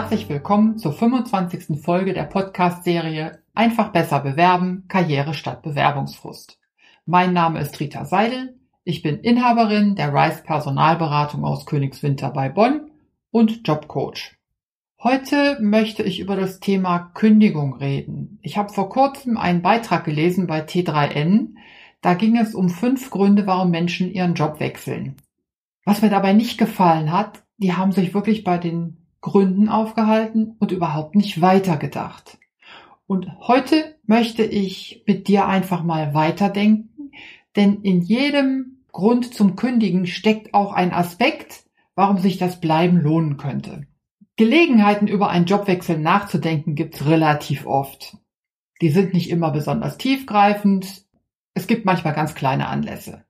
herzlich willkommen zur 25. Folge der Podcast-Serie Einfach besser bewerben, Karriere statt Bewerbungsfrust. Mein Name ist Rita Seidel, ich bin Inhaberin der Rice Personalberatung aus Königswinter bei Bonn und Jobcoach. Heute möchte ich über das Thema Kündigung reden. Ich habe vor kurzem einen Beitrag gelesen bei T3N. Da ging es um fünf Gründe, warum Menschen ihren Job wechseln. Was mir dabei nicht gefallen hat, die haben sich wirklich bei den Gründen aufgehalten und überhaupt nicht weitergedacht. Und heute möchte ich mit dir einfach mal weiterdenken, denn in jedem Grund zum Kündigen steckt auch ein Aspekt, warum sich das Bleiben lohnen könnte. Gelegenheiten über einen Jobwechsel nachzudenken gibt's relativ oft. Die sind nicht immer besonders tiefgreifend. Es gibt manchmal ganz kleine Anlässe.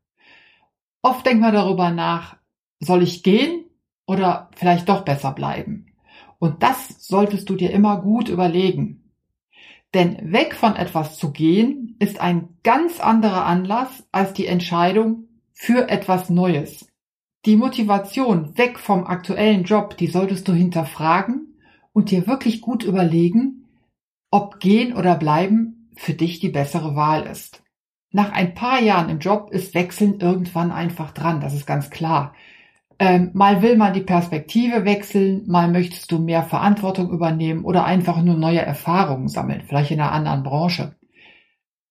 Oft denkt man darüber nach, soll ich gehen oder vielleicht doch besser bleiben? Und das solltest du dir immer gut überlegen. Denn weg von etwas zu gehen ist ein ganz anderer Anlass als die Entscheidung für etwas Neues. Die Motivation weg vom aktuellen Job, die solltest du hinterfragen und dir wirklich gut überlegen, ob gehen oder bleiben für dich die bessere Wahl ist. Nach ein paar Jahren im Job ist Wechseln irgendwann einfach dran, das ist ganz klar. Ähm, mal will man die Perspektive wechseln, mal möchtest du mehr Verantwortung übernehmen oder einfach nur neue Erfahrungen sammeln, vielleicht in einer anderen Branche.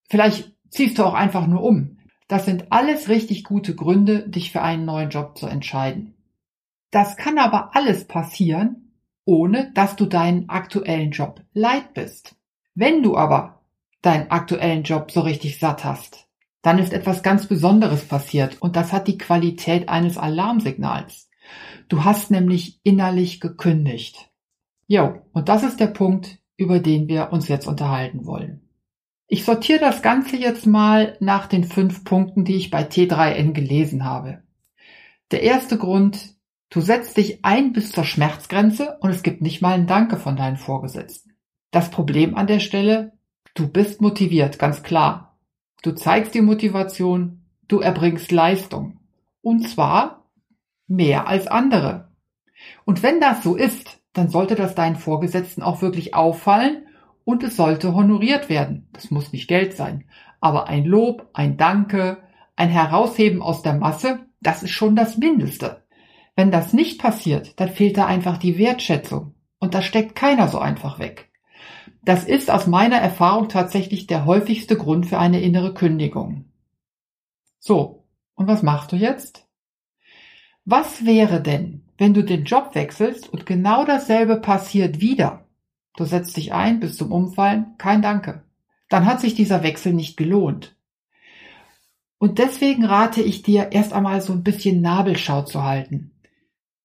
Vielleicht ziehst du auch einfach nur um. Das sind alles richtig gute Gründe, dich für einen neuen Job zu entscheiden. Das kann aber alles passieren, ohne dass du deinen aktuellen Job leid bist. Wenn du aber deinen aktuellen Job so richtig satt hast, dann ist etwas ganz Besonderes passiert und das hat die Qualität eines Alarmsignals. Du hast nämlich innerlich gekündigt. Jo, und das ist der Punkt, über den wir uns jetzt unterhalten wollen. Ich sortiere das Ganze jetzt mal nach den fünf Punkten, die ich bei T3N gelesen habe. Der erste Grund, du setzt dich ein bis zur Schmerzgrenze und es gibt nicht mal ein Danke von deinen Vorgesetzten. Das Problem an der Stelle, du bist motiviert, ganz klar. Du zeigst die Motivation, du erbringst Leistung. Und zwar mehr als andere. Und wenn das so ist, dann sollte das deinen Vorgesetzten auch wirklich auffallen und es sollte honoriert werden. Das muss nicht Geld sein, aber ein Lob, ein Danke, ein Herausheben aus der Masse, das ist schon das Mindeste. Wenn das nicht passiert, dann fehlt da einfach die Wertschätzung und da steckt keiner so einfach weg. Das ist aus meiner Erfahrung tatsächlich der häufigste Grund für eine innere Kündigung. So, und was machst du jetzt? Was wäre denn, wenn du den Job wechselst und genau dasselbe passiert wieder? Du setzt dich ein bis zum Umfallen, kein Danke. Dann hat sich dieser Wechsel nicht gelohnt. Und deswegen rate ich dir, erst einmal so ein bisschen Nabelschau zu halten.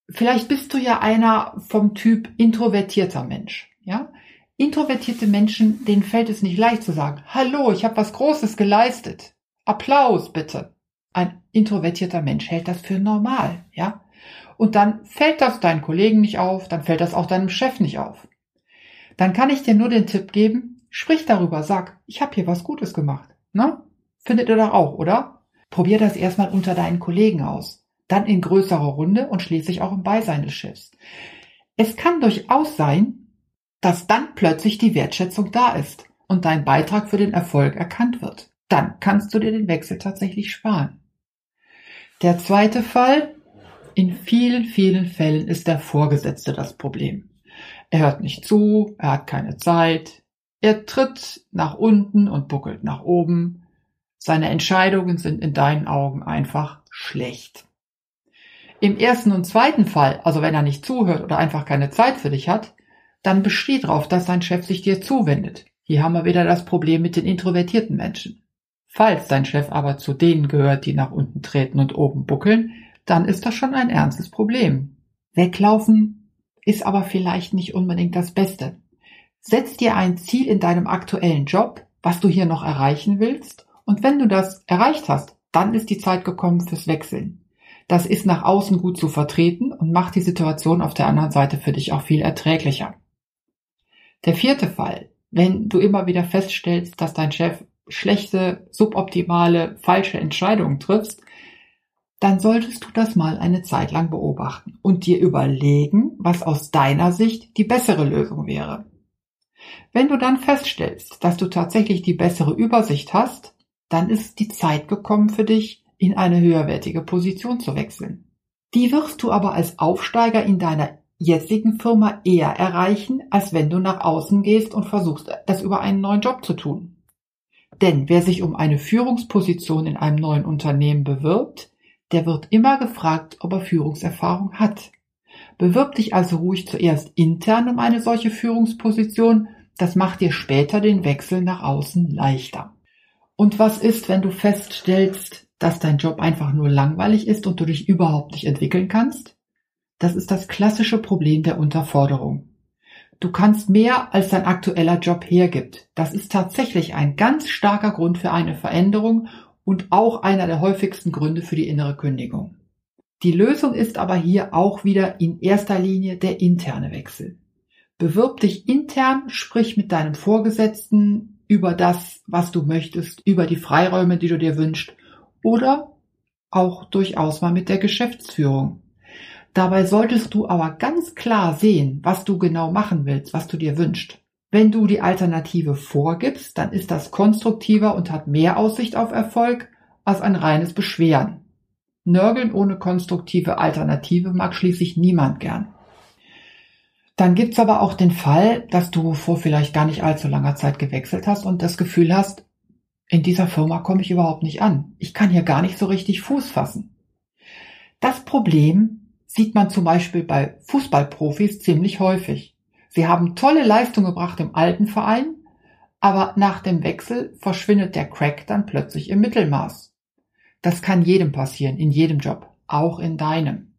Vielleicht bist du ja einer vom Typ introvertierter Mensch, ja? Introvertierte Menschen, denen fällt es nicht leicht zu sagen, hallo, ich habe was Großes geleistet. Applaus bitte. Ein introvertierter Mensch hält das für normal, ja? Und dann fällt das deinen Kollegen nicht auf, dann fällt das auch deinem Chef nicht auf dann kann ich dir nur den Tipp geben, sprich darüber, sag, ich habe hier was Gutes gemacht. Ne? Findet ihr doch auch, oder? Probier das erstmal unter deinen Kollegen aus, dann in größerer Runde und schließlich auch im Beisein des Chefs. Es kann durchaus sein, dass dann plötzlich die Wertschätzung da ist und dein Beitrag für den Erfolg erkannt wird. Dann kannst du dir den Wechsel tatsächlich sparen. Der zweite Fall, in vielen, vielen Fällen ist der Vorgesetzte das Problem. Er hört nicht zu, er hat keine Zeit, er tritt nach unten und buckelt nach oben. Seine Entscheidungen sind in deinen Augen einfach schlecht. Im ersten und zweiten Fall, also wenn er nicht zuhört oder einfach keine Zeit für dich hat, dann besteht darauf, dass dein Chef sich dir zuwendet. Hier haben wir wieder das Problem mit den introvertierten Menschen. Falls dein Chef aber zu denen gehört, die nach unten treten und oben buckeln, dann ist das schon ein ernstes Problem. Weglaufen ist aber vielleicht nicht unbedingt das Beste. Setz dir ein Ziel in deinem aktuellen Job, was du hier noch erreichen willst, und wenn du das erreicht hast, dann ist die Zeit gekommen fürs Wechseln. Das ist nach außen gut zu vertreten und macht die Situation auf der anderen Seite für dich auch viel erträglicher. Der vierte Fall, wenn du immer wieder feststellst, dass dein Chef schlechte, suboptimale, falsche Entscheidungen triffst, dann solltest du das mal eine Zeit lang beobachten und dir überlegen, was aus deiner Sicht die bessere Lösung wäre. Wenn du dann feststellst, dass du tatsächlich die bessere Übersicht hast, dann ist die Zeit gekommen für dich, in eine höherwertige Position zu wechseln. Die wirst du aber als Aufsteiger in deiner jetzigen Firma eher erreichen, als wenn du nach außen gehst und versuchst, das über einen neuen Job zu tun. Denn wer sich um eine Führungsposition in einem neuen Unternehmen bewirbt, der wird immer gefragt, ob er Führungserfahrung hat. Bewirb dich also ruhig zuerst intern um eine solche Führungsposition, das macht dir später den Wechsel nach außen leichter. Und was ist, wenn du feststellst, dass dein Job einfach nur langweilig ist und du dich überhaupt nicht entwickeln kannst? Das ist das klassische Problem der Unterforderung. Du kannst mehr, als dein aktueller Job hergibt. Das ist tatsächlich ein ganz starker Grund für eine Veränderung und auch einer der häufigsten Gründe für die innere Kündigung. Die Lösung ist aber hier auch wieder in erster Linie der interne Wechsel. Bewirb dich intern, sprich mit deinem Vorgesetzten über das, was du möchtest, über die Freiräume, die du dir wünschst oder auch durchaus mal mit der Geschäftsführung. Dabei solltest du aber ganz klar sehen, was du genau machen willst, was du dir wünschst. Wenn du die Alternative vorgibst, dann ist das konstruktiver und hat mehr Aussicht auf Erfolg als ein reines Beschweren. Nörgeln ohne konstruktive Alternative mag schließlich niemand gern. Dann gibt's aber auch den Fall, dass du vor vielleicht gar nicht allzu langer Zeit gewechselt hast und das Gefühl hast, in dieser Firma komme ich überhaupt nicht an. Ich kann hier gar nicht so richtig Fuß fassen. Das Problem sieht man zum Beispiel bei Fußballprofis ziemlich häufig. Sie haben tolle Leistung gebracht im alten Verein, aber nach dem Wechsel verschwindet der Crack dann plötzlich im Mittelmaß. Das kann jedem passieren, in jedem Job, auch in deinem.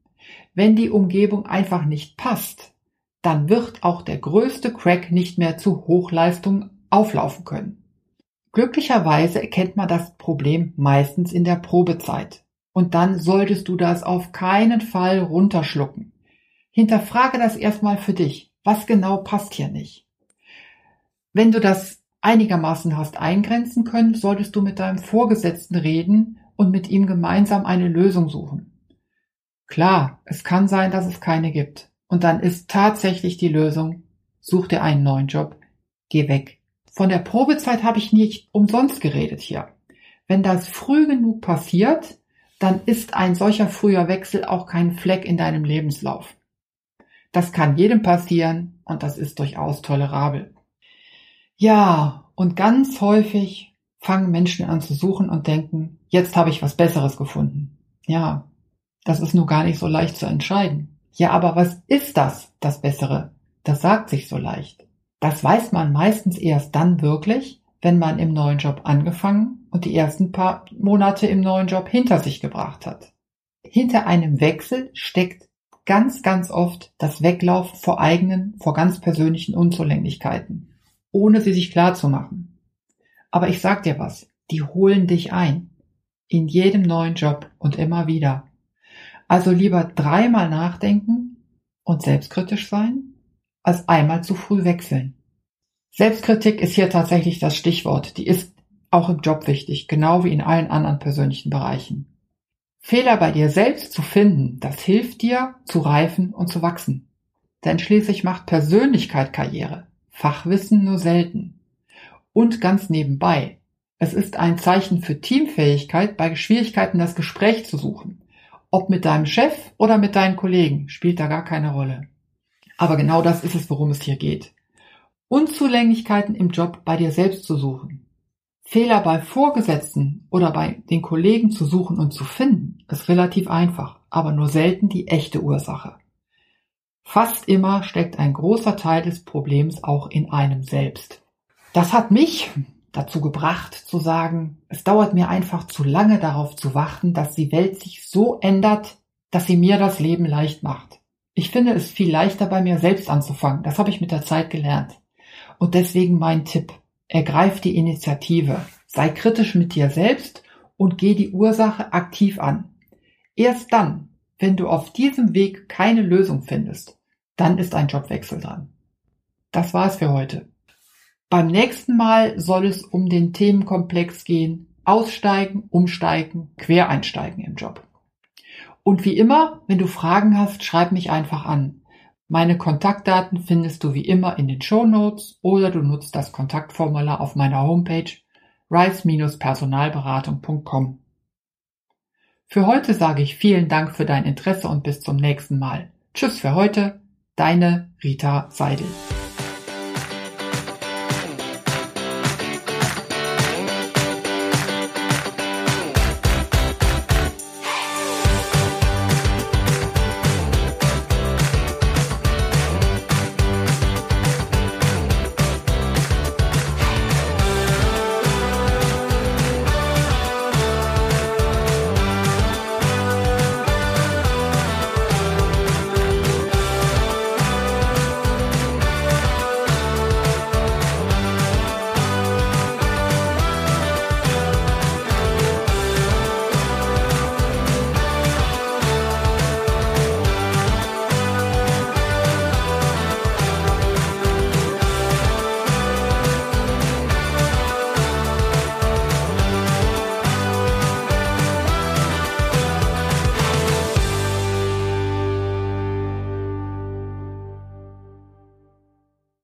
Wenn die Umgebung einfach nicht passt, dann wird auch der größte Crack nicht mehr zu Hochleistung auflaufen können. Glücklicherweise erkennt man das Problem meistens in der Probezeit. Und dann solltest du das auf keinen Fall runterschlucken. Hinterfrage das erstmal für dich. Was genau passt hier nicht? Wenn du das einigermaßen hast eingrenzen können, solltest du mit deinem Vorgesetzten reden und mit ihm gemeinsam eine Lösung suchen. Klar, es kann sein, dass es keine gibt. Und dann ist tatsächlich die Lösung, such dir einen neuen Job, geh weg. Von der Probezeit habe ich nicht umsonst geredet hier. Wenn das früh genug passiert, dann ist ein solcher früher Wechsel auch kein Fleck in deinem Lebenslauf. Das kann jedem passieren und das ist durchaus tolerabel. Ja, und ganz häufig fangen Menschen an zu suchen und denken, jetzt habe ich was Besseres gefunden. Ja, das ist nur gar nicht so leicht zu entscheiden. Ja, aber was ist das, das Bessere? Das sagt sich so leicht. Das weiß man meistens erst dann wirklich, wenn man im neuen Job angefangen und die ersten paar Monate im neuen Job hinter sich gebracht hat. Hinter einem Wechsel steckt ganz, ganz oft das Weglaufen vor eigenen, vor ganz persönlichen Unzulänglichkeiten, ohne sie sich klar zu machen. Aber ich sag dir was, die holen dich ein. In jedem neuen Job und immer wieder. Also lieber dreimal nachdenken und selbstkritisch sein, als einmal zu früh wechseln. Selbstkritik ist hier tatsächlich das Stichwort. Die ist auch im Job wichtig, genau wie in allen anderen persönlichen Bereichen. Fehler bei dir selbst zu finden, das hilft dir zu reifen und zu wachsen. Denn schließlich macht Persönlichkeit Karriere, Fachwissen nur selten. Und ganz nebenbei, es ist ein Zeichen für Teamfähigkeit, bei Schwierigkeiten das Gespräch zu suchen. Ob mit deinem Chef oder mit deinen Kollegen, spielt da gar keine Rolle. Aber genau das ist es, worum es hier geht. Unzulänglichkeiten im Job bei dir selbst zu suchen. Fehler bei Vorgesetzten oder bei den Kollegen zu suchen und zu finden, ist relativ einfach, aber nur selten die echte Ursache. Fast immer steckt ein großer Teil des Problems auch in einem selbst. Das hat mich dazu gebracht zu sagen, es dauert mir einfach zu lange darauf zu warten, dass die Welt sich so ändert, dass sie mir das Leben leicht macht. Ich finde es viel leichter bei mir selbst anzufangen. Das habe ich mit der Zeit gelernt. Und deswegen mein Tipp. Ergreif die Initiative. Sei kritisch mit dir selbst und geh die Ursache aktiv an. Erst dann, wenn du auf diesem Weg keine Lösung findest, dann ist ein Jobwechsel dran. Das war's für heute. Beim nächsten Mal soll es um den Themenkomplex gehen, aussteigen, umsteigen, quereinsteigen im Job. Und wie immer, wenn du Fragen hast, schreib mich einfach an. Meine Kontaktdaten findest du wie immer in den Show Notes oder du nutzt das Kontaktformular auf meiner Homepage rice-personalberatung.com. Für heute sage ich vielen Dank für dein Interesse und bis zum nächsten Mal. Tschüss für heute, deine Rita Seidel.